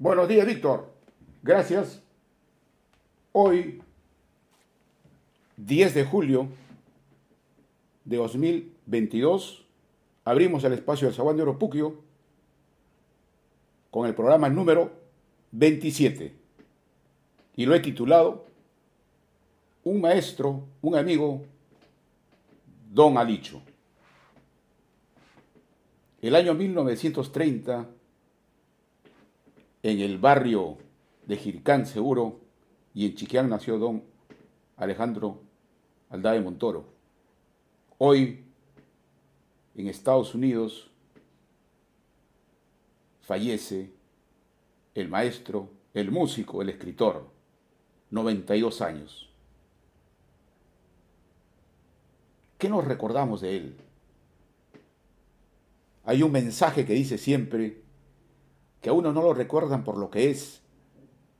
Buenos días, Víctor. Gracias. Hoy, 10 de julio de 2022, abrimos el espacio del Zaguán de Oropuquio con el programa número 27 y lo he titulado Un maestro, un amigo, Don Alicho. El año 1930 en el barrio de Jircán Seguro y en Chiquián nació don Alejandro Aldave Montoro. Hoy, en Estados Unidos, fallece el maestro, el músico, el escritor, 92 años. ¿Qué nos recordamos de él? Hay un mensaje que dice siempre, que a uno no lo recuerdan por lo que es,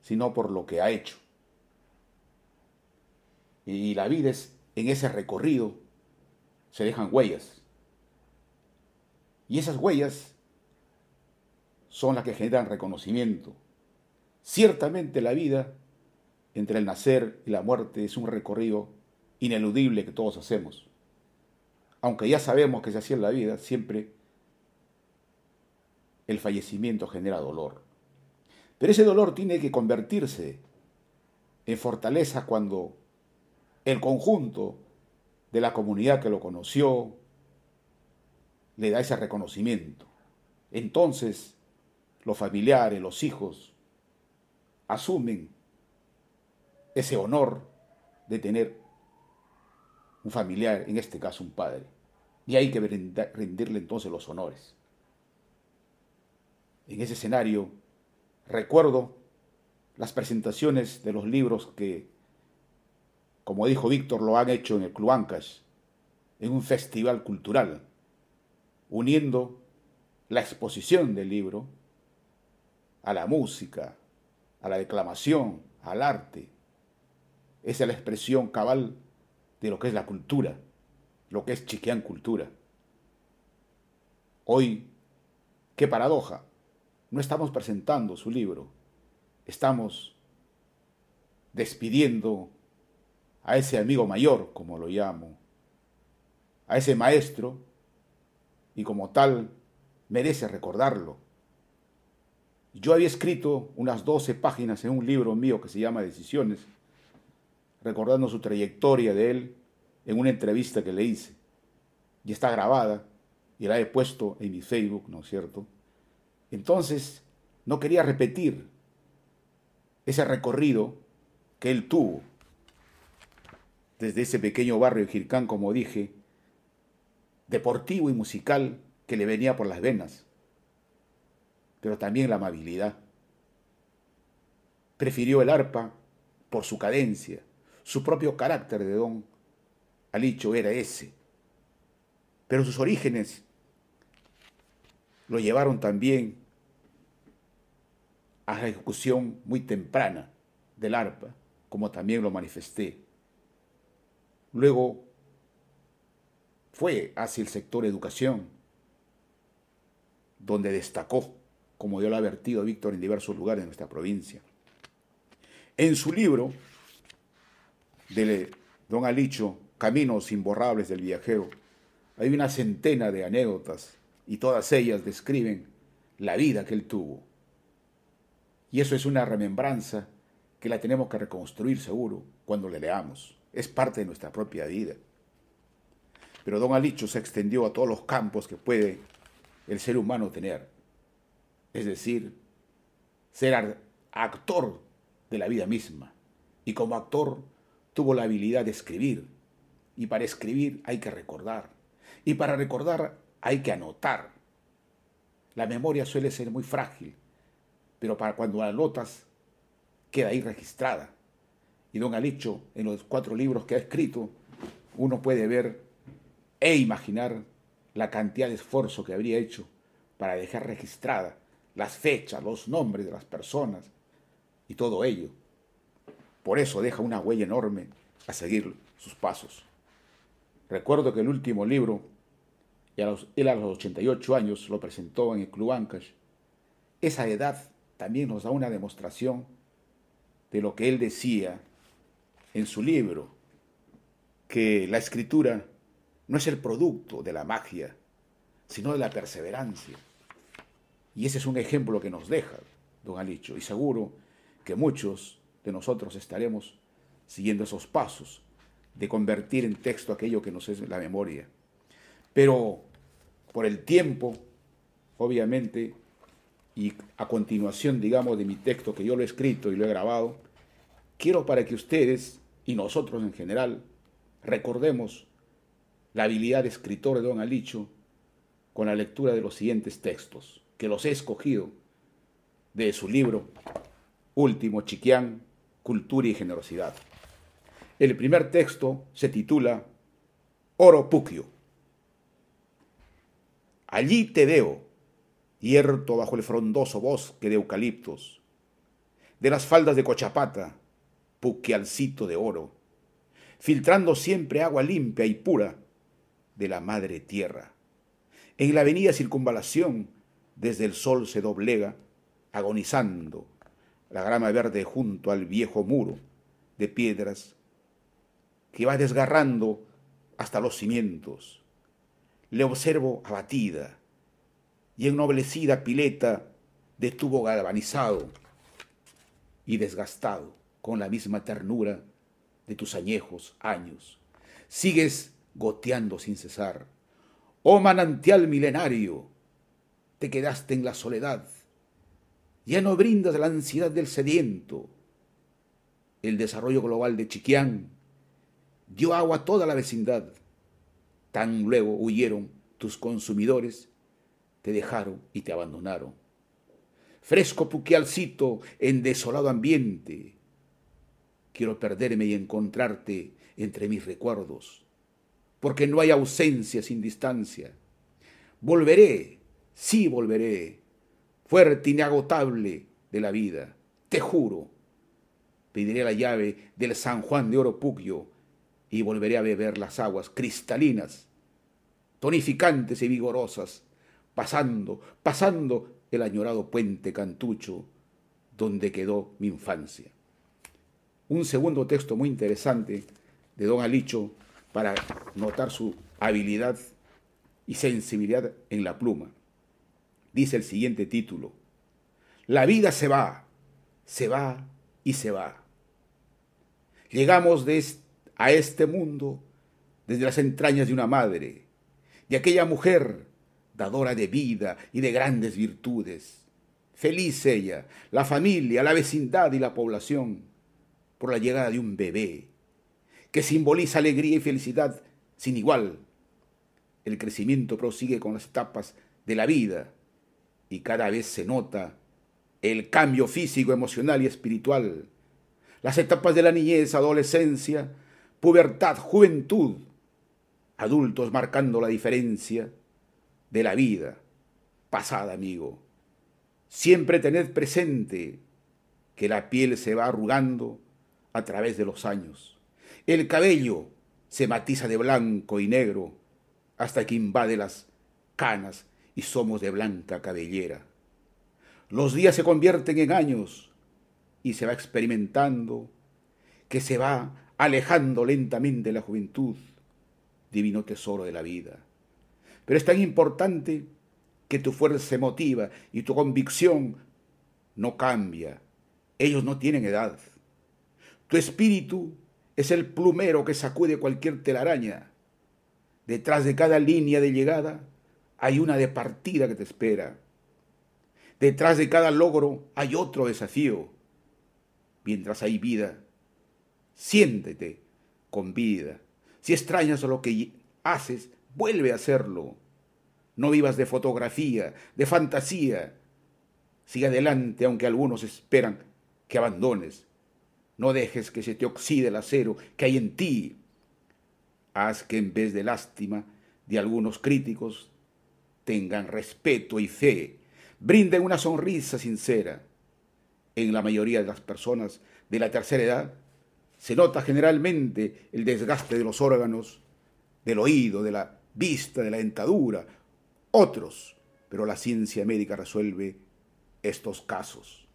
sino por lo que ha hecho. Y la vida es, en ese recorrido se dejan huellas. Y esas huellas son las que generan reconocimiento. Ciertamente la vida, entre el nacer y la muerte, es un recorrido ineludible que todos hacemos. Aunque ya sabemos que se hacía en la vida, siempre el fallecimiento genera dolor. Pero ese dolor tiene que convertirse en fortaleza cuando el conjunto de la comunidad que lo conoció le da ese reconocimiento. Entonces los familiares, los hijos, asumen ese honor de tener un familiar, en este caso un padre. Y hay que rendirle entonces los honores en ese escenario, recuerdo las presentaciones de los libros que, como dijo Víctor, lo han hecho en el Club Ancash, en un festival cultural, uniendo la exposición del libro a la música, a la declamación, al arte. Esa es la expresión cabal de lo que es la cultura, lo que es Chiquián cultura. Hoy, qué paradoja, no estamos presentando su libro, estamos despidiendo a ese amigo mayor, como lo llamo, a ese maestro, y como tal merece recordarlo. Yo había escrito unas 12 páginas en un libro mío que se llama Decisiones, recordando su trayectoria de él en una entrevista que le hice. Y está grabada y la he puesto en mi Facebook, ¿no es cierto? Entonces, no quería repetir ese recorrido que él tuvo desde ese pequeño barrio de Jircán, como dije, deportivo y musical que le venía por las venas, pero también la amabilidad. Prefirió el arpa por su cadencia, su propio carácter de don Alicho era ese, pero sus orígenes lo llevaron también a la ejecución muy temprana del arpa, como también lo manifesté. Luego fue hacia el sector educación, donde destacó, como yo lo ha vertido Víctor en diversos lugares de nuestra provincia. En su libro de Don Alicho, Caminos imborrables del viajero, hay una centena de anécdotas y todas ellas describen la vida que él tuvo. Y eso es una remembranza que la tenemos que reconstruir seguro cuando le leamos. Es parte de nuestra propia vida. Pero don Alicho se extendió a todos los campos que puede el ser humano tener. Es decir, ser actor de la vida misma. Y como actor tuvo la habilidad de escribir. Y para escribir hay que recordar. Y para recordar hay que anotar. La memoria suele ser muy frágil, pero para cuando la notas queda ahí registrada. Y don Alicho, en los cuatro libros que ha escrito, uno puede ver e imaginar la cantidad de esfuerzo que habría hecho para dejar registrada las fechas, los nombres de las personas y todo ello. Por eso deja una huella enorme a seguir sus pasos. Recuerdo que el último libro él a los 88 años lo presentó en el Club Ancash. Esa edad también nos da una demostración de lo que él decía en su libro, que la escritura no es el producto de la magia, sino de la perseverancia. Y ese es un ejemplo que nos deja don Alicho, y seguro que muchos de nosotros estaremos siguiendo esos pasos de convertir en texto aquello que nos es la memoria. Pero por el tiempo, obviamente, y a continuación, digamos, de mi texto que yo lo he escrito y lo he grabado, quiero para que ustedes y nosotros en general recordemos la habilidad de escritor de don Alicho con la lectura de los siguientes textos, que los he escogido de su libro último, Chiquián, Cultura y Generosidad. El primer texto se titula Oro Puquio. Allí te veo, hierto bajo el frondoso bosque de eucaliptos, de las faldas de Cochapata, puquialcito de oro, filtrando siempre agua limpia y pura de la madre tierra. En la avenida Circunvalación, desde el sol se doblega, agonizando la grama verde junto al viejo muro de piedras que va desgarrando hasta los cimientos. Le observo abatida y ennoblecida pileta de tubo galvanizado y desgastado con la misma ternura de tus añejos años. Sigues goteando sin cesar. Oh manantial milenario, te quedaste en la soledad ya no brindas la ansiedad del sediento. El desarrollo global de Chiquián dio agua a toda la vecindad. Tan luego huyeron tus consumidores, te dejaron y te abandonaron. Fresco puquialcito en desolado ambiente. Quiero perderme y encontrarte entre mis recuerdos, porque no hay ausencia sin distancia. Volveré, sí volveré, fuerte, inagotable de la vida. Te juro, pediré la llave del San Juan de Oro Puquio y volveré a beber las aguas cristalinas, tonificantes y vigorosas, pasando, pasando el añorado puente Cantucho, donde quedó mi infancia. Un segundo texto muy interesante de don Alicho para notar su habilidad y sensibilidad en la pluma dice el siguiente título. La vida se va, se va y se va. Llegamos a este mundo desde las entrañas de una madre, de aquella mujer dadora de vida y de grandes virtudes. Feliz ella, la familia, la vecindad y la población por la llegada de un bebé que simboliza alegría y felicidad sin igual. El crecimiento prosigue con las etapas de la vida y cada vez se nota el cambio físico, emocional y espiritual. Las etapas de la niñez, adolescencia, pubertad, juventud, adultos marcando la diferencia de la vida pasada, amigo. Siempre tened presente que la piel se va arrugando a través de los años. El cabello se matiza de blanco y negro hasta que invade las canas y somos de blanca cabellera. Los días se convierten en años y se va experimentando que se va alejando lentamente la juventud, divino tesoro de la vida. Pero es tan importante que tu fuerza emotiva y tu convicción no cambia. Ellos no tienen edad. Tu espíritu es el plumero que sacude cualquier telaraña. Detrás de cada línea de llegada hay una de partida que te espera. Detrás de cada logro hay otro desafío. Mientras hay vida, siéntete con vida. Si extrañas lo que haces, vuelve a hacerlo. No vivas de fotografía, de fantasía. Sigue adelante aunque algunos esperan que abandones. No dejes que se te oxide el acero que hay en ti. Haz que en vez de lástima de algunos críticos tengan respeto y fe, brinden una sonrisa sincera. En la mayoría de las personas de la tercera edad se nota generalmente el desgaste de los órganos, del oído, de la vista, de la dentadura, otros, pero la ciencia médica resuelve estos casos.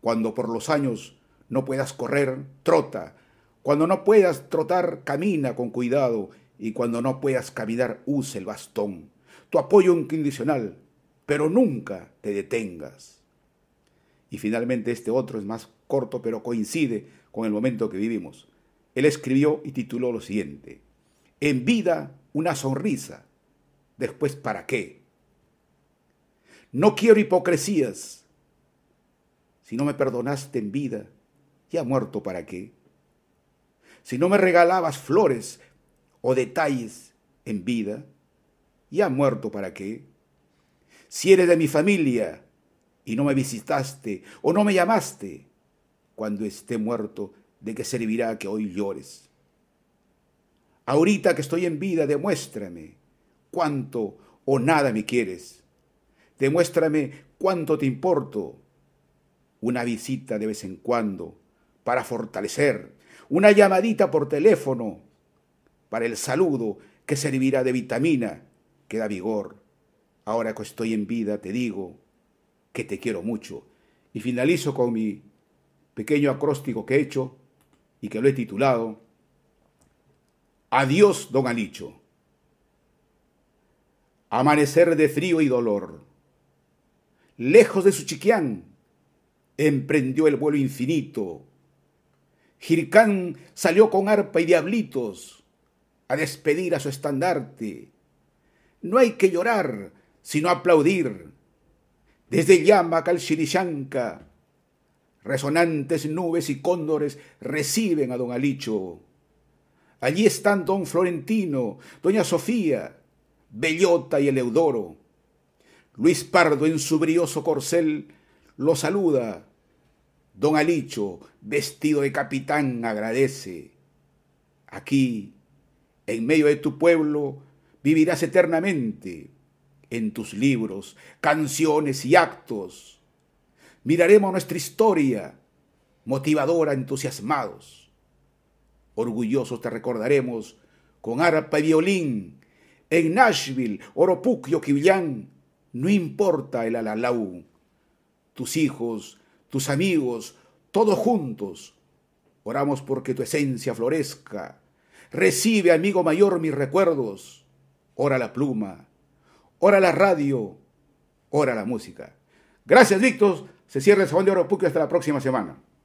Cuando por los años no puedas correr, trota. Cuando no puedas trotar, camina con cuidado. Y cuando no puedas caminar, use el bastón. Tu apoyo incondicional, pero nunca te detengas. Y finalmente este otro es más corto, pero coincide con el momento que vivimos. Él escribió y tituló lo siguiente. En vida, una sonrisa. Después, ¿para qué? No quiero hipocresías. Si no me perdonaste en vida, ya muerto para qué. Si no me regalabas flores o detalles en vida, ya muerto para qué. Si eres de mi familia y no me visitaste o no me llamaste, cuando esté muerto, ¿de qué servirá que hoy llores? Ahorita que estoy en vida, demuéstrame cuánto o nada me quieres. Demuéstrame cuánto te importo. Una visita de vez en cuando para fortalecer, una llamadita por teléfono para el saludo que servirá de vitamina que da vigor. Ahora que estoy en vida te digo que te quiero mucho. Y finalizo con mi pequeño acróstico que he hecho y que lo he titulado Adiós, don Alicho. Amanecer de frío y dolor. Lejos de su chiquián, emprendió el vuelo infinito Jircán salió con arpa y diablitos a despedir a su estandarte. No hay que llorar, sino aplaudir. Desde Llama Calchirishanca, resonantes nubes y cóndores reciben a don Alicho. Allí están don Florentino, doña Sofía, Bellota y Eleudoro. Luis Pardo en su brioso corcel lo saluda Don Alicho, vestido de capitán, agradece. Aquí, en medio de tu pueblo, vivirás eternamente en tus libros, canciones y actos. Miraremos nuestra historia, motivadora, entusiasmados. Orgullosos te recordaremos con arpa y violín, en Nashville, Oropuc y no importa el alalau. Tus hijos tus amigos, todos juntos. Oramos porque tu esencia florezca. Recibe, amigo mayor, mis recuerdos. Ora la pluma, ora la radio, ora la música. Gracias, Víctor. Se cierra el Salón de Oro Hasta la próxima semana.